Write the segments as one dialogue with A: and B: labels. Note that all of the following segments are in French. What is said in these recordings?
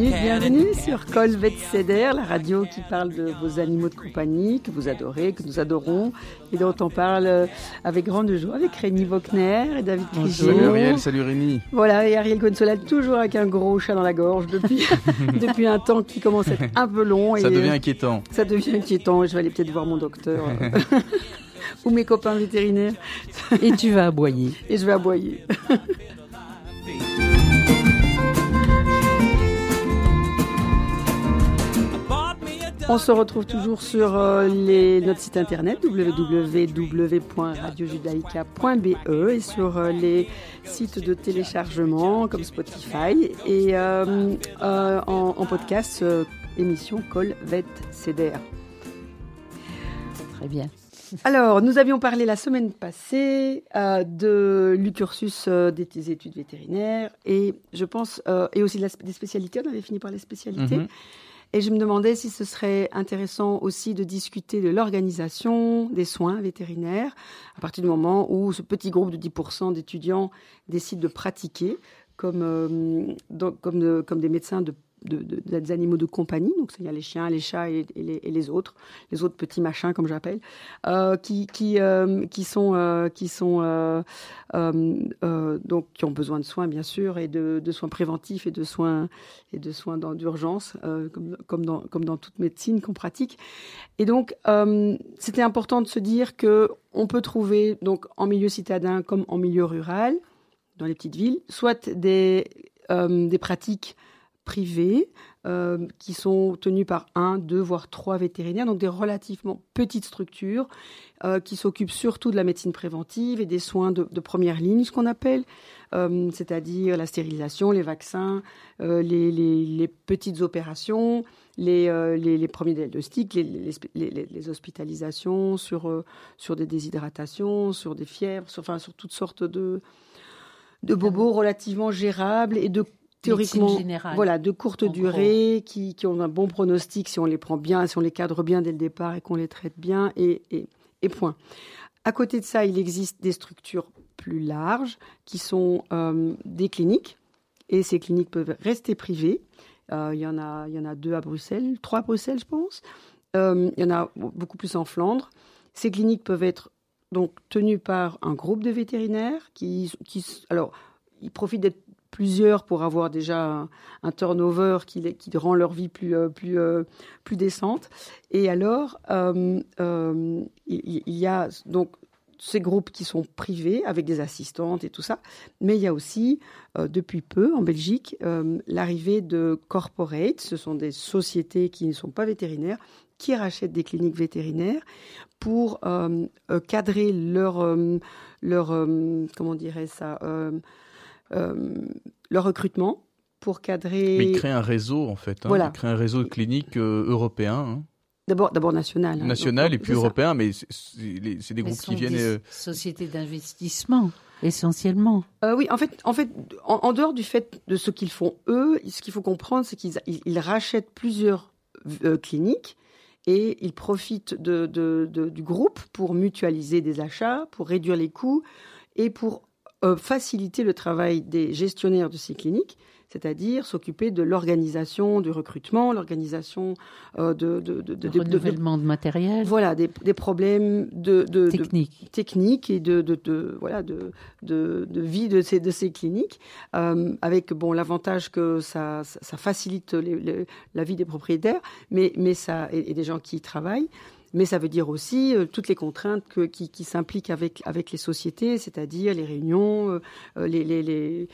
A: bienvenue, bienvenue sur Colvet Ceder, la radio qui parle de vos animaux de compagnie que vous adorez, que nous adorons et dont on parle euh, avec grande joie avec Rémi Wagner et David Crigier.
B: Salut Ariel, salut Rémi.
A: Voilà, et Ariel Consolal toujours avec un gros chat dans la gorge depuis, depuis un temps qui commence à être un peu long.
B: Ça
A: et,
B: devient
A: euh,
B: inquiétant.
A: Ça devient inquiétant. Je vais aller peut-être voir mon docteur euh, ou mes copains vétérinaires.
C: Et tu vas aboyer.
A: Et je vais aboyer. On se retrouve toujours sur euh, les, notre site internet www.radiojudaïca.be et sur euh, les sites de téléchargement comme Spotify et euh, en, en podcast émission Col Vet Ceder.
C: Très bien.
A: Alors, nous avions parlé la semaine passée euh, de du cursus euh, des des études vétérinaires et je pense euh, et aussi de la, des spécialités. On avait fini par les spécialités.
B: Mhm.
A: Et je me demandais si ce serait intéressant aussi de discuter de l'organisation des soins vétérinaires à partir du moment où ce petit groupe de 10% d'étudiants décide de pratiquer comme, euh, comme des médecins de, de- de- des animaux de compagnie. Donc, il y a les chiens, les chats et, les, autres, les autres petits machins, comme j'appelle, euh, qui, qui, euh, qui sont, euh, qui sont donc qui ont besoin de soins bien sûr et de, de soins préventifs et de soins et de soins d'urgence comme, comme dans comme dans toute médecine qu'on pratique et donc c'était important de se dire que on peut trouver donc en milieu citadin comme en milieu rural dans les petites villes soit des des pratiques privées euh, qui sont tenues par un, deux, voire trois vétérinaires, donc des relativement petites structures euh, qui s'occupent surtout de la médecine préventive et des soins de, première ligne, ce qu'on appelle, euh, c'est-à-dire la stérilisation, les vaccins, les, petites opérations, les, premiers diagnostics, les, hospitalisations sur, sur des déshydratations, sur des fièvres, sur, enfin, sur toutes sortes de, de bobos relativement gérables et de théoriquement voilà de courte durée qui, qui ont un bon pronostic si on les prend bien si on les cadre bien dès le départ et qu'on les traite bien et, et, et point. À côté de ça il existe des structures plus larges qui sont euh, des cliniques et ces cliniques peuvent rester privées. Euh, il y en a il y en a deux à Bruxelles trois à Bruxelles je pense. Euh, il y en a beaucoup plus en Flandre. Ces cliniques peuvent être donc tenues par un groupe de vétérinaires qui, qui alors ils profitent d'être plusieurs pour avoir déjà un, turnover qui, rend leur vie plus, euh, plus, euh, plus décente. Et alors, euh, il, y a donc ces groupes qui sont privés avec des assistantes et tout ça, mais il y a aussi, depuis peu en Belgique, l'arrivée de corporates, ce sont des sociétés qui ne sont pas vétérinaires, qui rachètent des cliniques vétérinaires pour cadrer leur, leur comment on dirait ça, euh, leur recrutement, pour cadrer.
B: Mais il crée un réseau en fait. hein.
A: Voilà.
B: Il crée un réseau de cliniques euh, européens, hein.
A: D'abord, d'abord national. hein.
B: national
A: Donc,
B: et puis
A: ça.
B: européens, mais c'est- des groupes qui
C: sont
B: viennent.
C: des
B: euh,
C: sociétés d'investissement, essentiellement.
A: Euh, oui, en fait, en fait, en, en dehors du fait de ce qu'ils font eux, ce qu'il faut comprendre, c'est qu'ils ils, ils rachètent plusieurs euh, cliniques et ils profitent de, de- de- du groupe pour mutualiser des achats, pour réduire les coûts et pour euh, faciliter le travail des gestionnaires de ces cliniques, c'est-à-dire s'occuper de l'organisation du recrutement, l'organisation euh, de, de, de,
C: De renouvellement de matériel,
A: voilà, des, des problèmes de,
C: technique.
A: technique et de, de, de- voilà de, de, de vie de ces, de ces cliniques, euh, avec bon l'avantage que ça, ça, ça facilite les- les- la vie des propriétaires, mais, mais ça et, et des gens qui y travaillent. Mais ça veut dire aussi euh, toutes les contraintes qui, s'impliquent avec, avec les sociétés, c'est-à-dire les réunions, euh, euh, les, les,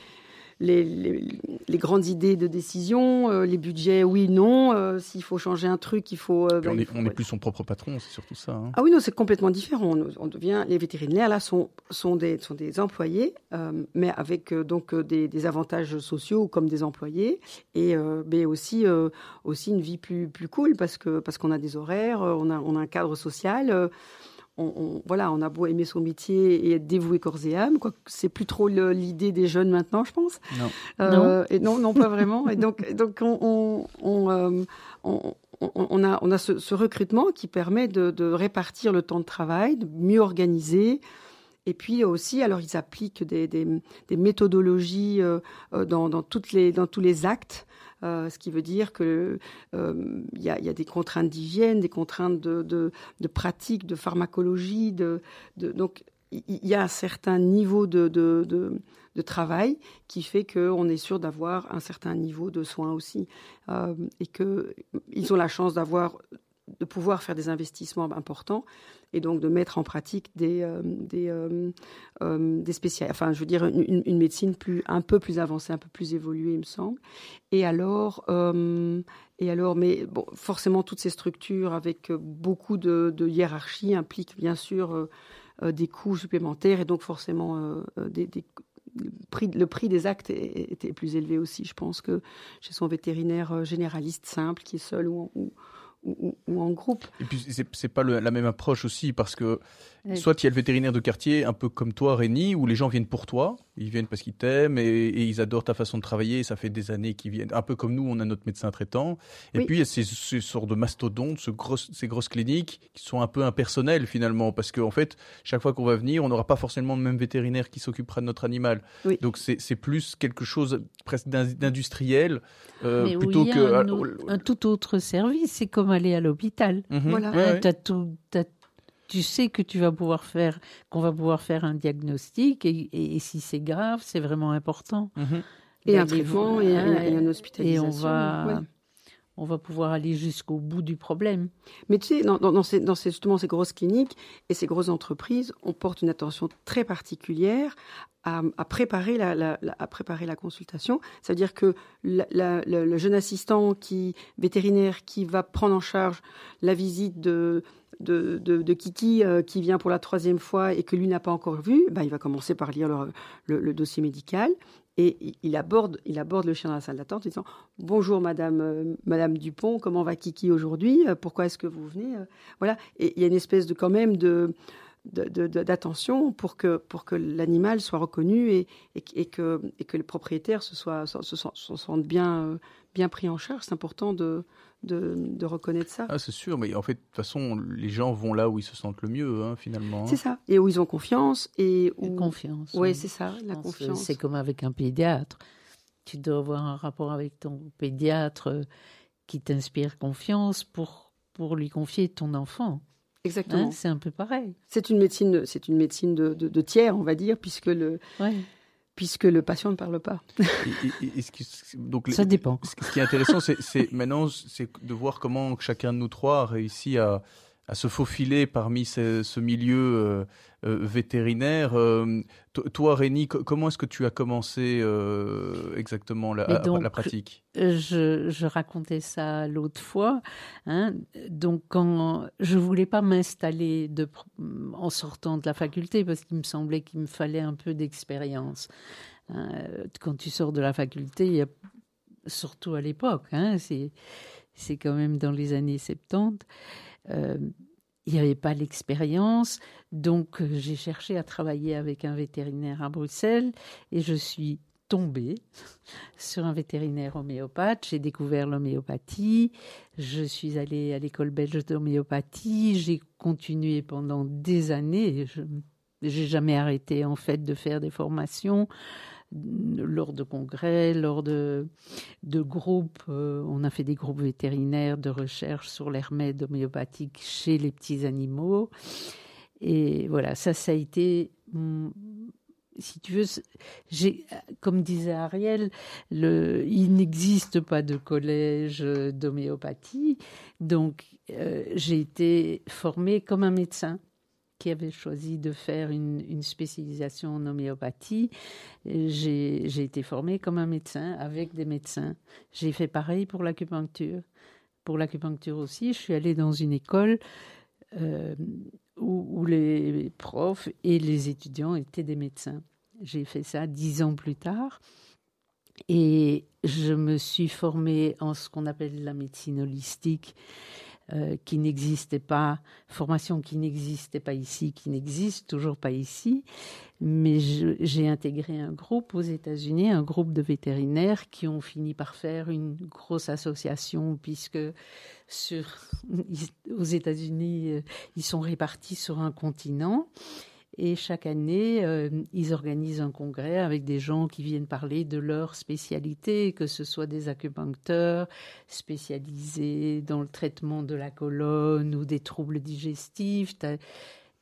A: les, les, les grandes idées de décision, euh, les budgets, oui, non. euh, S'il faut changer un truc, il faut. euh, bah,
B: on
A: il
B: est,
A: faut-
B: on est
A: ouais.
B: plus son propre patron, c'est surtout ça. hein.
A: Ah oui, non, c'est complètement différent. On, on devient, les vétérinaires, là, sont, sont, des, sont des employés, mais avec donc des, des avantages sociaux comme des employés, et mais aussi, aussi une vie plus, plus cool parce que parce qu'on a des horaires, on a, on a un cadre social. On, on- voilà, on a beau aimer son métier et être dévoué corps et âme, quoi. C'est plus trop l'idée des jeunes maintenant, je pense.
B: Non.
A: Euh, et non, non, pas vraiment. Et donc, donc on, on, on, euh, on- on- on a, on a ce, ce recrutement qui permet de, de répartir le temps de travail, de mieux organiser. Et puis aussi, alors ils appliquent des, des, des méthodologies euh, dans, dans, toutes les, dans tous les actes euh, ce qui veut dire que il y, a, des contraintes d'hygiène, des contraintes de, de, pratique, de pharmacologie, de, donc il y a un certain niveau de, de travail qui fait qu'on est sûr d'avoir un certain niveau de soins aussi. Et qu'ils ont la chance d'avoir de pouvoir faire des investissements importants et donc de mettre en pratique des euh, des euh, euh, spécial, enfin je veux dire une, médecine plus un peu plus avancée, un peu plus évoluée, il me semble. Et alors et alors, mais bon, forcément toutes ces structures avec beaucoup de, de hiérarchie impliquent bien sûr des coûts supplémentaires et donc forcément des, le prix, le prix, des actes était plus élevé aussi, je pense, que chez son vétérinaire généraliste simple qui est seul ou, ou, en groupe.
B: Et puis c'est pas la même approche aussi parce que soit il y a le vétérinaire de quartier un peu comme toi Rémi où les gens viennent pour toi, ils viennent parce qu'ils t'aiment et, ils adorent ta façon de travailler et ça fait des années qu'ils viennent un peu comme nous on a notre médecin traitant et puis il y a ces, sortes de mastodontes, ces grosses, ces grosses cliniques qui sont un peu impersonnelles finalement parce qu'en en fait chaque fois qu'on va venir on n'aura pas forcément le même vétérinaire qui s'occupera de notre animal. Donc c'est plus quelque chose presque d'industriel
C: euh, plutôt que un, tout autre service, c'est comme aller à l'hôpital.
A: Mhm. Voilà.
C: Tu sais que tu vas pouvoir faire, qu'on va pouvoir faire un diagnostic et, si c'est grave, c'est vraiment important.
A: Mhm. Et un traitement et, un hospitalisation.
C: Et on va, on va pouvoir aller jusqu'au bout du problème.
A: Mais tu sais, dans, ces, justement ces grosses cliniques et ces grosses entreprises, on porte une attention très particulière à, préparer la, à préparer la consultation. C'est-à-dire que le jeune assistant qui, vétérinaire qui va prendre en charge la visite de, Kiki euh, qui vient pour la troisième fois et que lui n'a pas encore vu, ben, il va commencer par lire le, dossier médical et il aborde, il aborde le chien dans la salle d'attente en disant Bonjour Madame, euh, Madame Dupont, comment va Kiki aujourd'hui? Euh, Pourquoi est-ce que vous venez Voilà. Et il y a une espèce de quand même de d'attention pour que, pour que l'animal soit reconnu et, et, que, et que le propriétaire se, soit, se, sente bien, euh, bien pris en charge. C'est important de, de, reconnaître ça.
B: Ah, c'est sûr, mais en fait, de toute façon, les gens vont là où ils se sentent le mieux, hein, finalement. Hein.
A: C'est ça, et où ils ont confiance. Et où...
C: confiance.
A: Ouais, oui, c'est ça, la confiance.
C: C'est comme avec un pédiatre. Tu dois avoir un rapport avec ton pédiatre euh, qui t'inspire confiance pour, pour lui confier ton enfant.
A: Exactement. Hein,
C: c'est un peu pareil.
A: C'est une médecine, c'est une médecine de, de, tiers, on va dire, puisque le, puisque le patient ne parle pas.
B: donc,
C: Ça dépend.
B: Ce qui est intéressant, c'est maintenant, c'est de voir comment chacun de nous trois a réussi à, à se faufiler parmi ce, milieu euh, euh, vétérinaire. Euh, toi, Rémi, comment est-ce que tu as commencé exactement la, la pratique?
C: je, je, racontais ça l'autre fois. Hein. Donc, quand je voulais pas m'installer en sortant de la faculté, parce qu'il me semblait qu'il me fallait un peu d'expérience. Hein. Quand tu sors de la faculté, il y a, surtout à l'époque, hein, c'est quand même dans les années 70. Euh, il n'y avait pas l'expérience, donc euh, j'ai cherché à travailler avec un vétérinaire à Bruxelles et je suis tombée sur un vétérinaire homéopathe. J'ai découvert l'homéopathie. Je suis allée à l'école belge d'homéopathie. J'ai continué pendant des années. Je n'ai jamais arrêté en fait de faire des formations lors de congrès, lors de, groupes. Euh, on a fait des groupes vétérinaires de recherche sur les remèdes homéopathiques chez les petits animaux. Et voilà, ça, ça a été, si tu veux, j'ai, comme disait Ariel, il n'existe pas de collège d'homéopathie. Donc, euh, j'ai été formée comme un médecin qui avait choisi de faire une, spécialisation en homéopathie. J'ai été formée comme un médecin avec des médecins. J'ai fait pareil pour l'acupuncture. Pour l'acupuncture aussi, je suis allée dans une école euh, où, les profs et les étudiants étaient des médecins. J'ai fait ça dix ans plus tard. Et je me suis formée en ce qu'on appelle la médecine holistique, euh, qui n'existait pas, formation qui n'existait pas ici, qui n'existe toujours pas ici. Mais j'ai intégré un groupe aux États-Unis, un groupe de vétérinaires qui ont fini par faire une grosse association puisque sur, aux États-Unis, euh, ils sont répartis sur un continent. Et chaque année, euh, ils organisent un congrès avec des gens qui viennent parler de leur spécialité, que ce soit des acupuncteurs spécialisés dans le traitement de la colonne ou des troubles digestifs. Tu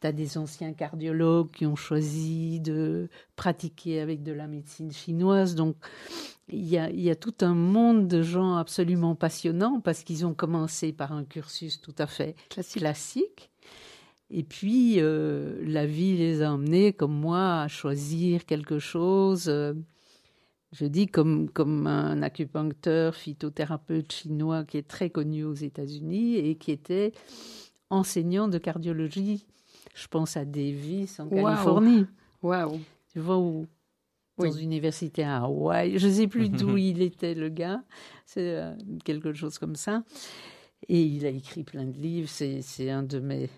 C: as, des anciens cardiologues qui ont choisi de pratiquer avec de la médecine chinoise. Donc, il y, a, il y a tout un monde de gens absolument passionnants parce qu'ils ont commencé par un cursus tout à fait classique et puis, euh, la vie les a emmenés, comme moi, à choisir quelque chose. Euh, je dis comme, comme un acupuncteur, phytothérapeute chinois qui est très connu aux États-Unis et qui était enseignant de cardiologie. Je pense à Davis en Californie.
A: Waouh.
C: Tu vois où dans une université à Hawaï. Je ne sais plus d'où il était, le gars. C'est euh, quelque chose comme ça. Et il a écrit plein de livres. C'est un de mes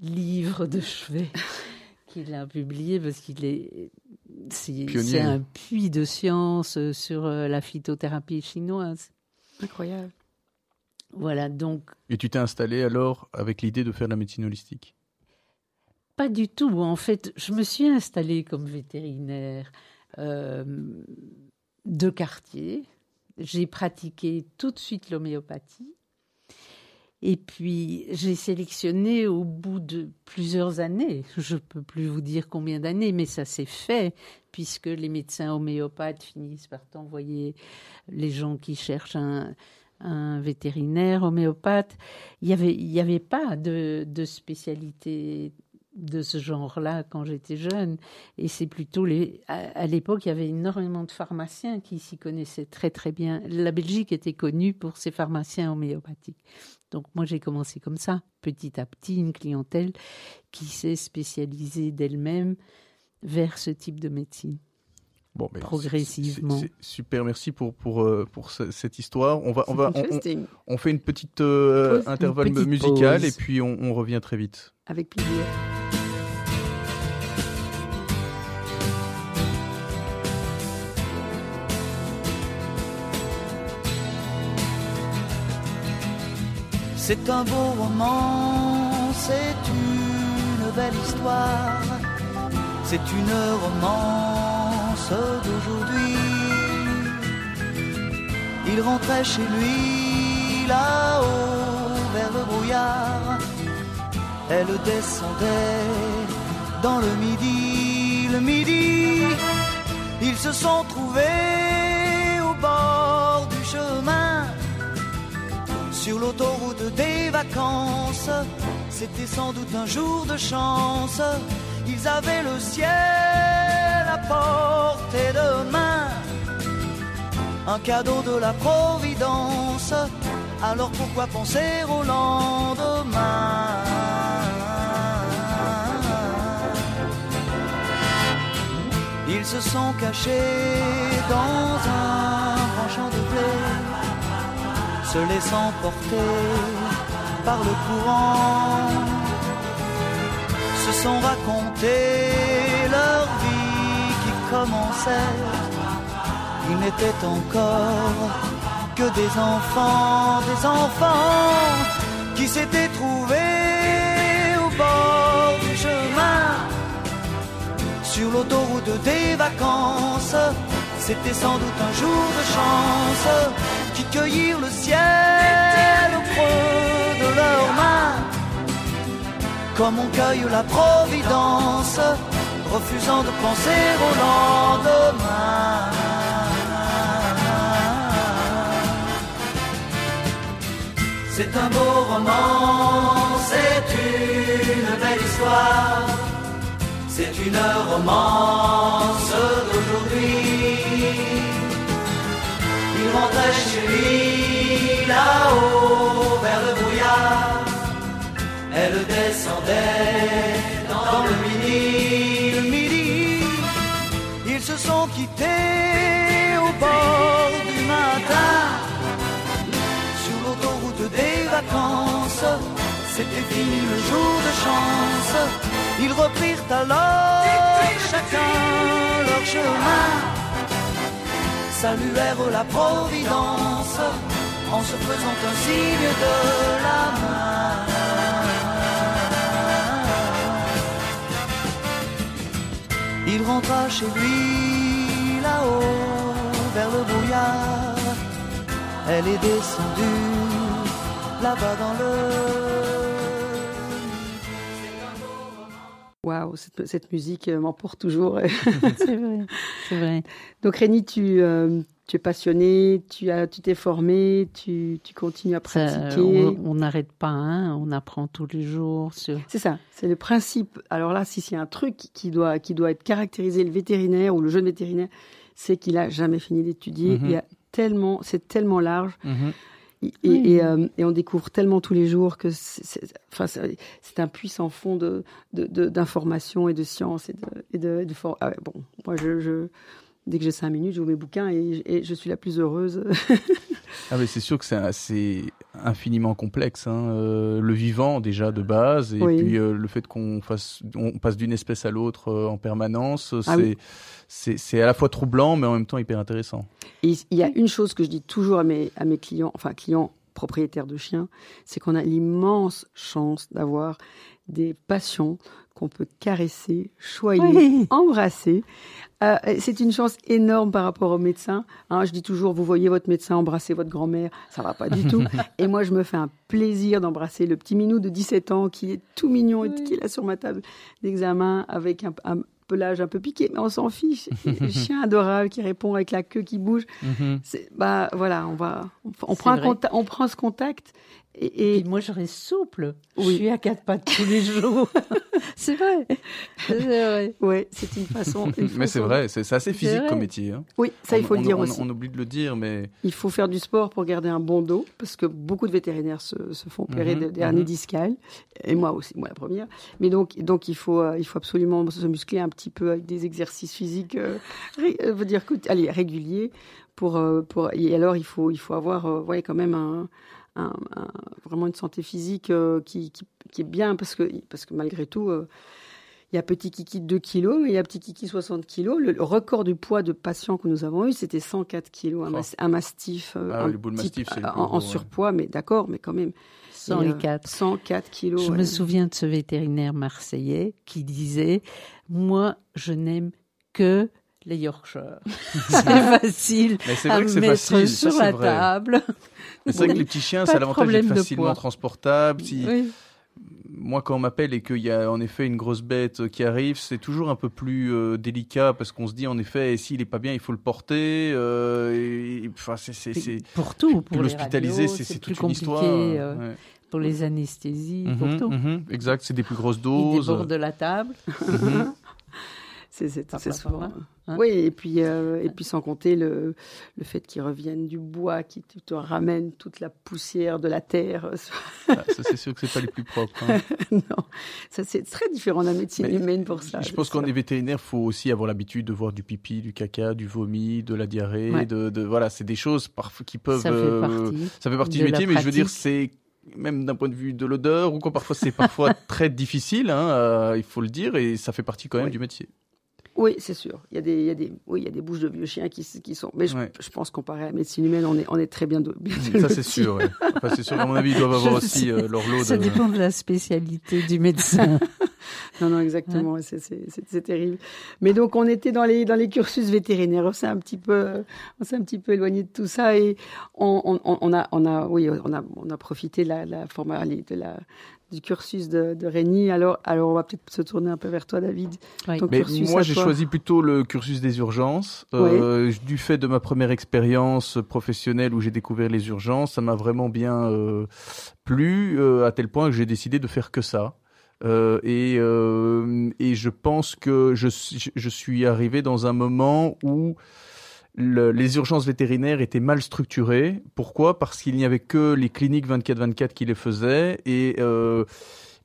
C: livre de chevet qu'il a publié parce qu'il est c'est un puits de science sur euh, la phytothérapie chinoise.
A: Incroyable.
C: Voilà, donc.
B: Et tu t'es installé alors avec l'idée de faire la médecine holistique?
C: Pas du tout. En fait, je me suis installée comme vétérinaire euh, de quartier. J'ai pratiqué tout de suite l'homéopathie. Et puis, j'ai sélectionné au bout de plusieurs années, je ne peux plus vous dire combien d'années, mais ça s'est fait, puisque les médecins homéopathes finissent par t'envoyer les gens qui cherchent un, vétérinaire homéopathe. Il n'y avait, y avait pas de spécialité de ce genre-là quand j'étais jeune. Et c'est plutôt les. À, l'époque, il y avait énormément de pharmaciens qui s'y connaissaient très très bien. La Belgique était connue pour ses pharmaciens homéopathiques. Donc moi, j'ai commencé comme ça, petit à petit, une clientèle qui s'est spécialisée d'elle-même vers ce type de médecine. Bon, mais progressivement.
B: super, merci pour pour euh, pour cette histoire. On va on va on, fait une petite euh, intervalle musical et puis on, on revient très vite.
A: Avec plaisir.
D: C'est un beau roman, c'est une belle histoire, c'est une romance d'aujourd'hui. Il rentrait chez lui là-haut elle descendait dans le midi, le midi, ils se sont trouvés au bord du chemin sur l'autoroute des vacances. C'était sans doute un jour de chance. Ils avaient le ciel à portée de main. Un cadeau de la Providence. Alors pourquoi penser au lendemain? Ils se sont cachés dans un grand champ de blé se laissant porter par le courant, se sont racontés leur vie qui commençait. Ils n'étaient encore que des enfants, des enfants qui s'étaient trouvés au bord du chemin, sur l'autoroute des C'était sans doute un jour de chance cueillir le ciel au creux de leurs mains, comme on cueille la providence, refusant de penser au lendemain. C'est un beau roman, c'est une belle histoire, c'est une romance d'aujourd'hui il rentrait chez lui là-haut vers le brouillard. Elle descendait dans le midi, le midi. Ils se sont quittés au bord du matin sur l'autoroute des vacances. C'était fini le jour de chance. Ils reprirent alors chacun leur chemin saluèrent la Providence en se faisant un signe de la main. chez lui, là-haut, vers le brouillard. Elle est descendue, là-bas dans le
A: Waouh, cette, cette, musique euh, m'emporte toujours.
C: c'est vrai, c'est vrai.
A: Donc Rémi, tu, euh, tu es passionné, tu as, tu t'es formé, tu, tu continues à pratiquer.
C: Ça, on n'arrête pas, hein, on apprend tous les jours. Sur...
A: C'est ça, c'est le principe. Alors là, si c'est un truc qui doit, qui doit être caractérisé, le vétérinaire ou le jeune vétérinaire, c'est qu'il a jamais fini d'étudier. Mm -hmm. Il y a tellement, c'est tellement large. Mm -hmm. Et, oui. et, euh, et, on découvre tellement tous les jours que c'est enfin, un puissant fond d'informations de, de, et de sciences et de, et de, et de ah ouais, bon moi je, je dès que j'ai cinq minutes j'ouvre mes bouquins et, et, je suis la plus heureuse
B: ah mais c'est sûr que c'est infiniment complexe hein. euh, le vivant déjà de base et oui. puis euh, le fait qu'on fasse on passe d'une espèce à l'autre euh, en permanence c'est ah oui. c'est à la fois troublant mais en même temps hyper intéressant
A: et il y a une chose que je dis toujours à mes à mes clients enfin clients propriétaires de chiens c'est qu'on a l'immense chance d'avoir des passions qu'on peut caresser, choyer, oui. embrasser. Euh, c'est une chance énorme par rapport au médecin. Hein, je dis toujours, vous voyez votre médecin embrasser votre grand-mère, ça va pas du tout. Et moi, je me fais un plaisir d'embrasser le petit minou de 17 ans qui est tout mignon oui. et qui est là sur ma table d'examen avec un, un pelage un peu piqué, mais on s'en fiche. chien adorable qui répond avec la queue qui bouge. Mm -hmm. Bah voilà, on va, on, on prend un on prend ce contact. Et,
C: et... moi, je reste souple. Oui. Je suis à quatre pattes tous les jours. c'est vrai. C'est vrai.
A: Ouais, c'est une façon. Une
B: mais c'est vrai, c'est assez physique comme métier. Hein.
A: Oui, ça, il faut
B: on,
A: le dire
B: on,
A: aussi.
B: On oublie de le dire, mais.
A: Il faut faire du sport pour garder un bon dos, parce que beaucoup de vétérinaires se, se font opérer mm -hmm, de hernie mm -hmm. discale, et moi aussi, moi la première. Mais donc, donc il, faut, euh, il faut absolument se muscler un petit peu avec des exercices physiques, euh, euh, veut dire, allez, réguliers. Pour, euh, pour, et alors, il faut, il faut avoir, euh, ouais, quand même un. Un, un, vraiment une santé physique euh, qui, qui, qui, est bien parce que, parce que malgré tout, euh, il y a petit kiki de 2 kilos, mais il y a petit kiki 60 kilos. Le, le record du poids de patients que nous avons eu, c'était 104 kilos, un, mas, un mastif,
B: euh, ah,
A: un
B: le mastif
A: type, en, en, surpoids, mais d'accord, mais quand même.
C: 104.
A: 104 kilos.
C: Je ouais. me souviens de ce vétérinaire marseillais qui disait Moi, je n'aime que les Yorkshire. c'est facile à mettre facile. sur
B: ça,
C: la vrai. table.
B: Mais c'est vrai que les petits chiens, ça a l'avantage d'être facilement transportable. Si... Oui. Moi, quand on m'appelle et qu'il y a en effet une grosse bête qui arrive, c'est toujours un peu plus euh, délicat parce qu'on se dit en effet, s'il est pas bien, il faut le porter. Euh, enfin, c'est
C: pour tout. Pour
B: l'hospitaliser, c'est toute une histoire.
C: Euh, ouais. Pour les anesthésies, mm -hmm, pour tout.
B: Mm -hmm, exact, c'est des plus grosses doses.
C: Il déborde de la table.
A: C'est souvent. Hein oui, et puis, euh, et puis sans compter le, le fait qu'ils reviennent du bois, qui te, te ramène toute la poussière de la terre.
B: Ah, ça, c'est sûr que c'est pas les plus propres. Hein.
A: non, ça c'est très différent de la médecine Mais humaine pour ça.
B: Je pense qu'en est vétérinaire, faut aussi avoir l'habitude de voir du pipi, du caca, du vomi, de la diarrhée. Ouais. De, de, voilà, c'est des choses parfois qui peuvent.
C: Ça fait partie,
B: euh, ça fait partie du métier, mais je veux dire, c'est même d'un point de vue de l'odeur, ou quand parfois c'est parfois très difficile, hein, euh, il faut le dire, et ça fait partie quand même
A: oui.
B: du métier.
A: Oui, c'est sûr. Il y, a des, il, y a des, oui, il y a des bouches de vieux chiens qui, qui sont. Mais je, ouais. je, pense, comparé à la médecine humaine, on est, on est très bien. De, bien
B: Ça, c'est sûr. Ouais. Enfin, c'est sûr, à mon avis, ils doivent avoir aussi euh, leur lot.
C: Ça
B: de...
C: dépend de la spécialité du médecin.
A: non, non, exactement. Ouais. C'est terrible. Mais donc, on était dans les, dans les cursus vétérinaires. On s'est un petit peu, on s'est un petit peu éloigné de tout ça et on, on, on, a, on a, oui, on a, on a profité de la, la, de la, du cursus de, de Rémi. Alors, alors, on va peut-être se tourner un peu vers toi, David.
B: Oui. Mais moi, j'ai choisi plutôt le cursus des urgences. Euh, oui. Du fait de ma première expérience professionnelle où j'ai découvert les urgences, ça m'a vraiment bien euh, plu, euh, à tel point que j'ai décidé de faire que ça. Euh, et, euh, et je pense que je, je suis arrivé dans un moment où le, les urgences vétérinaires étaient mal structurées. Pourquoi? Parce qu'il n'y avait que les cliniques 24-24 qui les faisaient et euh,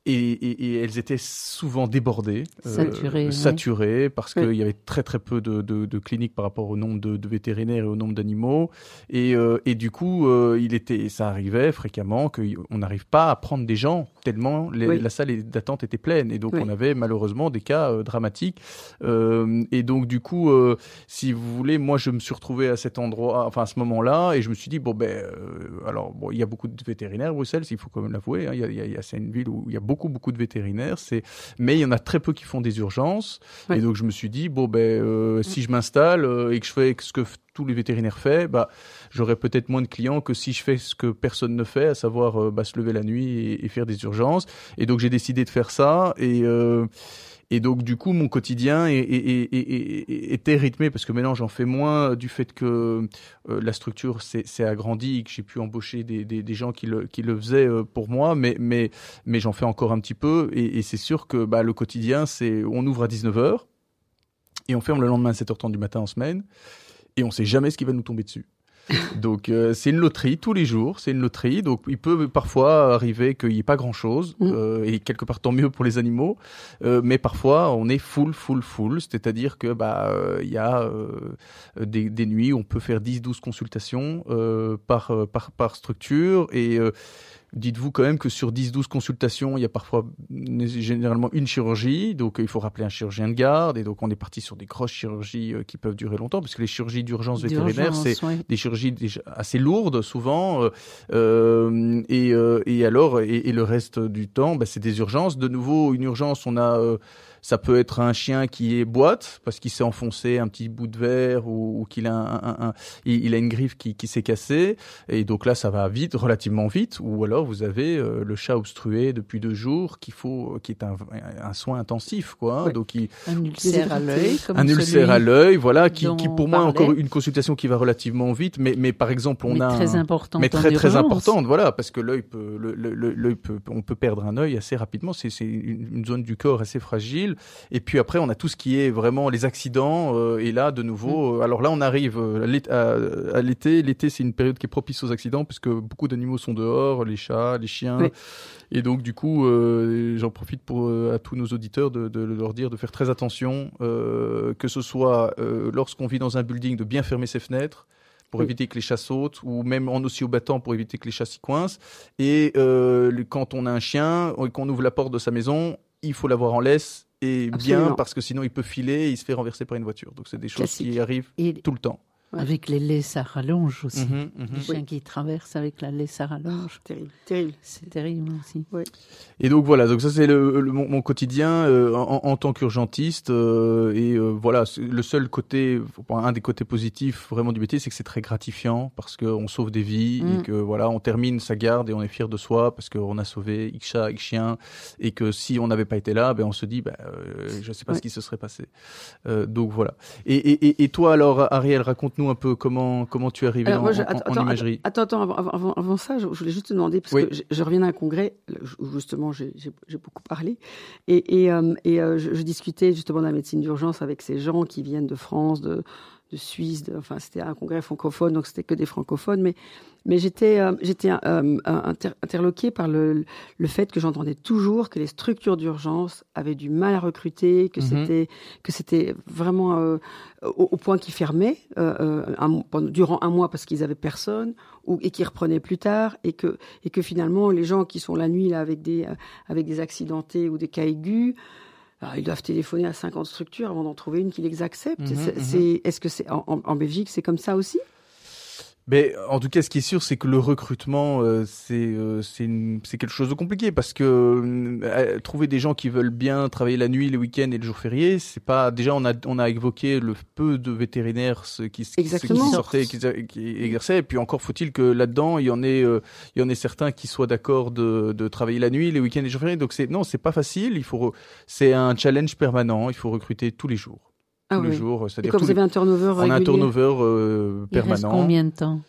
B: et, et, et, elles étaient souvent débordées,
C: saturées,
B: euh, saturées oui. parce qu'il oui. y avait très très peu de, de, de, cliniques par rapport au nombre de, de vétérinaires et au nombre d'animaux. Et, euh, et, du coup, euh, il était, ça arrivait fréquemment qu'on n'arrive pas à prendre des gens tellement les, oui. la salle d'attente était pleine. Et donc on avait malheureusement des cas euh, dramatiques. Euh, et donc du coup, euh, si vous voulez, moi je me suis retrouvé à cet endroit, enfin à ce moment-là, et je me suis dit bon ben, alors bon, il y a beaucoup de vétérinaires à Bruxelles, il faut quand même l'avouer. Hein, il y a, il y a, c'est une ville où il y a beaucoup beaucoup, beaucoup de vétérinaires. C'est, mais il y en a très peu qui font des urgences. Et donc je me suis dit bon ben euh, si je m'installe euh, et que je fais ce que tous les vétérinaires font, bah j'aurai peut-être moins de clients que si je fais ce que personne ne fait, à savoir euh, bah, se lever la nuit et, et, faire des urgences. Et donc j'ai décidé de faire ça et et donc, du coup, mon quotidien était rythmé parce que maintenant, j'en fais moins du fait que euh, la structure s'est agrandie, que j'ai pu embaucher des, des, gens qui le, qui le faisaient euh, pour moi, mais, mais, mais j'en fais encore un petit peu. Et, c'est sûr que bah, le quotidien, c'est on ouvre à 19h et on ferme le lendemain à 7h30 du matin en semaine et on sait jamais ce qui va nous tomber dessus. donc euh, c'est une loterie tous les jours, c'est une loterie. Donc il peut parfois arriver qu'il n'y ait pas grand-chose, mm. euh, et quelque part tant mieux pour les animaux. Euh, mais parfois on est full, full, full, c'est-à-dire que bah il y a des, des, nuits où on peut faire 10-12 consultations par, par, par structure et Dites-vous quand même que sur 10-12 consultations, il y a parfois généralement une chirurgie, donc il faut rappeler un chirurgien de garde, et donc on est parti sur des grosses chirurgies euh, qui peuvent durer longtemps, parce que les chirurgies d'urgence vétérinaire, c'est des chirurgies assez lourdes souvent, euh, euh, et, et, alors, et, le reste du temps, bah, c'est des urgences. De nouveau, une urgence, on a ça peut être un chien qui est boîte parce qu'il s'est enfoncé un petit bout de verre ou, qu'il a un, il a une griffe qui, qui s'est cassée et donc là ça va vite, relativement vite. Ou alors vous avez euh, le chat obstrué depuis deux jours qu'il faut, qui est un, un soin intensif quoi. Donc il,
C: un ulcère à l'œil,
B: un ulcère à l'œil, voilà, qui, qui pour moi encore une consultation qui va relativement vite, mais mais par exemple on
C: mais
B: a
C: très importante,
B: mais très très importante, voilà, parce que l'œil peut, l'œil peut, on peut perdre un œil assez rapidement. C'est c'est une zone du corps assez fragile et puis après, on a tout ce qui est vraiment les accidents. Euh, et là, de nouveau, mm. euh, alors là, on arrive euh, à l'été. L'été, c'est une période qui est propice aux accidents puisque beaucoup d'animaux sont dehors, les chats, les chiens. Et donc, du coup, j'en profite pour à tous nos auditeurs de, de, leur dire de faire très attention, que ce soit lorsqu'on vit dans un building, de bien fermer ses fenêtres pour éviter que les chats sautent, ou même en aussi au battant pour éviter que les chats s'y coincent. Et quand on a un chien et qu'on ouvre la porte de sa maison, il faut l'avoir en laisse et bien parce que sinon il peut filer et il se fait renverser par une voiture. Donc c'est des choses qui arrivent tout le temps.
C: Avec les laisses à rallonge aussi. Mhm. Les chiens qui traversent avec la laisse à rallonge.
A: terrible, terrible.
C: C'est terrible aussi.
B: Et donc voilà, donc ça c'est le, mon, quotidien euh, en, tant qu'urgentiste. Euh, et euh, voilà, le seul côté, un des côtés positifs vraiment du métier, c'est que c'est très gratifiant parce qu'on sauve des vies et mm. que voilà, on termine sa garde et on est fier de soi parce qu'on a sauvé X chat, X chien et que si on n'avait pas été là, ben on se dit, ben, je ne sais pas ce qui se serait passé. donc voilà. Et, et, et toi alors, Ariel, raconte-nous un peu comment, comment tu es arrivé en, imagerie.
A: Attends, attends, avant, avant, ça, je, voulais juste te demander, parce que je, reviens d'un congrès où justement j'ai beaucoup parlé, et, et, euh, et euh, je, discutais justement de la médecine d'urgence avec ces gens qui viennent de France, de, de Suisse, enfin c'était un congrès francophone, donc c'était que des francophones, mais mais j'étais euh, j'étais euh, interloquée par le, le fait que j'entendais toujours que les structures d'urgence avaient du mal à recruter, que mhm. c'était que c'était vraiment euh, au, point qu'ils fermaient durant un mois parce qu'ils avaient personne ou et qu'ils reprenaient plus tard et que et que finalement les gens qui sont la nuit là avec des avec des accidentés ou des cas aigus ils doivent téléphoner à 50 structures avant d'en trouver une qui les accepte. Mhm, mhm. Est-ce que c'est en, Belgique, c'est comme ça aussi?
B: Mais en tout cas, ce qui est sûr, c'est que le recrutement, euh, c'est euh, c'est quelque chose de compliqué parce que euh, trouver des gens qui veulent bien travailler la nuit, les week-ends et le jour férié, c'est pas déjà on a on a évoqué le peu de vétérinaires ceux qui, qui sortaient, qui, qui, exerçaient, et puis encore faut-il que là-dedans il y en ait il y en ait certains qui soient d'accord de, de travailler la nuit, les week-ends et les jours fériés. Donc c'est non, c'est pas facile. Il faut c'est un challenge permanent. Il faut recruter tous les jours.
A: Ah tous les jours. Et quand vous avez un turnover
B: On a un turnover euh, permanent. Il reste
C: combien de temps?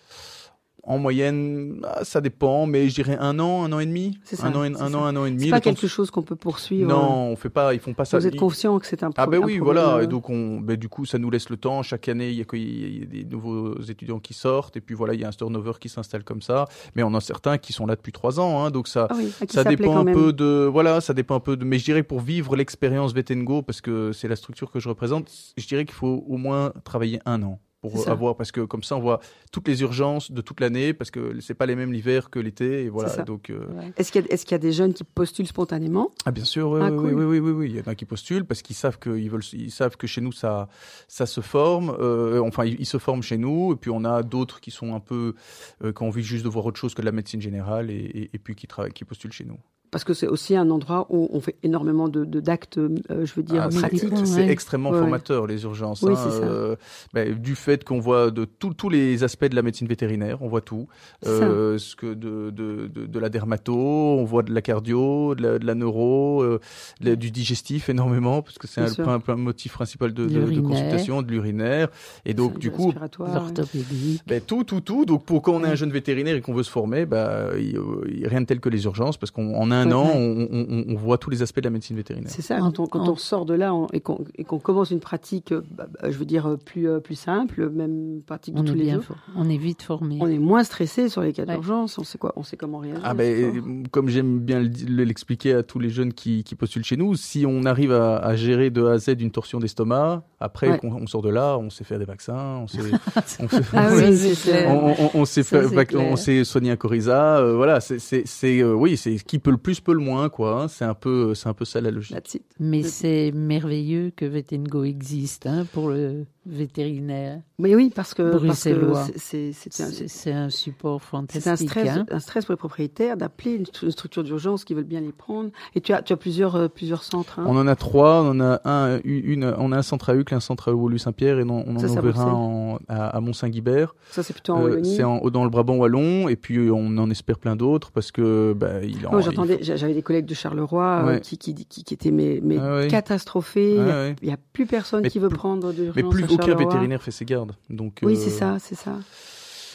B: En moyenne, ah, ça dépend, mais je dirais un an, un an et demi.
A: C'est
B: un an, un an, un an et demi. C'est
A: pas quelque chose qu'on peut poursuivre.
B: Non, on fait pas, ils font pas ça.
A: Vous êtes conscient que c'est un,
B: problème. Ah ben oui, voilà. Et donc on, ben du coup, ça nous laisse le temps. Chaque année, il y, a, des nouveaux étudiants qui sortent, et puis voilà, il y a un turnover qui s'installe comme ça. Mais on a certains qui sont là depuis trois ans, hein, donc ça,
A: ah
B: ça dépend un peu de, voilà, ça dépend un peu de. Mais je dirais pour vivre l'expérience Vetengo, parce que c'est la structure que je représente, je dirais qu'il faut au moins travailler un an pour avoir parce que comme ça on voit toutes les urgences de toute l'année parce que c'est pas les mêmes l'hiver que l'été et voilà donc euh,
A: est-ce qu'il y, est qu'il y, a des jeunes qui postulent spontanément?
B: Ah bien sûr oui, ah, oui, oui, oui, oui, il y en a qui postulent parce qu'ils savent que ils veulent ils savent que chez nous ça ça se forme euh, enfin ils, se forment chez nous et puis on a d'autres qui sont un peu euh, qui ont envie juste de voir autre chose que de la médecine générale et, et, puis qui travaillent qui postulent chez nous
A: parce que c'est aussi un endroit où on fait énormément de d'actes, euh, je veux dire,
B: ah,
A: pratiques.
B: C'est extrêmement formateur les urgences.
A: Oui,
B: hein, euh, bah, du fait qu'on voit de tous les aspects de la médecine vétérinaire, on voit tout, euh, ce que de, de, de, de, la dermato, on voit de la cardio, de la, de la neuro, euh, du digestif énormément parce que c'est un, un, un, motif principal de, de, consultation, de l'urinaire, et donc du coup,
C: l'orthopédie,
B: bah, tout, tout, tout. Donc pour quand on est un jeune vétérinaire et qu'on veut se former, bah, rien de tel que les urgences parce qu'on a un an, on, on, on, voit tous les aspects de la médecine vétérinaire.
A: C'est ça, quand on, quand on sort de là et qu'on commence une pratique, euh, bah, bah, je veux dire, plus, euh, plus simple, même pratique de
C: on
A: tous
C: les
A: jours.
C: On est vite formé.
A: On est moins stressé sur les cas d'urgence, on sait quoi, on sait comment réagir.
B: Ah ben, comme j'aime bien l'expliquer à tous les jeunes qui, qui, postulent chez nous, si on arrive à, à, gérer de A à Z une torsion d'estomac, après ouais. on, sort de là, on sait faire des vaccins, on sait, on sait,
C: ah oui,
B: on, sait, on sait soigner un coryza, euh, voilà, c'est, euh, oui, c'est qui peut le plus peut le moins, quoi. C'est un peu, c'est un peu ça la logique.
C: Mais c'est merveilleux que Vetengo existe hein, pour le vétérinaire.
A: Mais oui, parce que
C: c'est un, un, support fantastique.
A: C'est un stress,
C: hein.
A: un stress pour les propriétaires d'appeler une, une, structure d'urgence qui veulent bien les prendre. Et tu as, tu as plusieurs, euh, plusieurs centres. Hein.
B: On en a trois. On en a un, une, on a un centre à Uccle, un centre à Wolu-Saint-Pierre, et on, on en ouvrira un à, à Mont-Saint-Guibert.
A: Ça, c'est plutôt en euh,
B: C'est dans le Brabant wallon, et puis on en espère plein d'autres parce que bah, il.
A: Oh, J'entendais, faut... j'avais des collègues de Charleroi ouais. euh, qui, qui, qui, qui, étaient mais, mais ah, ouais. catastrophés. Ah, il n'y a, a, plus personne
B: mais
A: qui veut prendre d'urgence.
B: Aucun vétérinaire fait ses gardes. Donc,
A: oui,
B: euh...
A: c'est ça, c'est ça.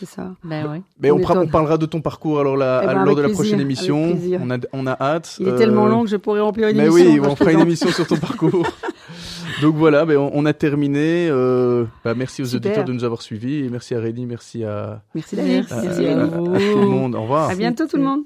A: C'est ça.
C: Ben oui.
B: Mais on, on, on, parlera de ton parcours alors là,
A: eh ben,
B: lors de la
A: plaisir,
B: prochaine émission. On a, on a hâte.
A: Il est euh... tellement long que je pourrais remplir une
B: mais
A: émission.
B: Mais oui, on fera une émission sur ton parcours. Donc voilà, ben on, on, a terminé. Euh, bah merci aux
A: Super.
B: auditeurs de nous avoir suivis et merci à Rémi, merci à
A: merci David,
C: merci,
B: à,
C: à,
B: à, à, tout le monde. Au revoir.
A: À bientôt tout le monde.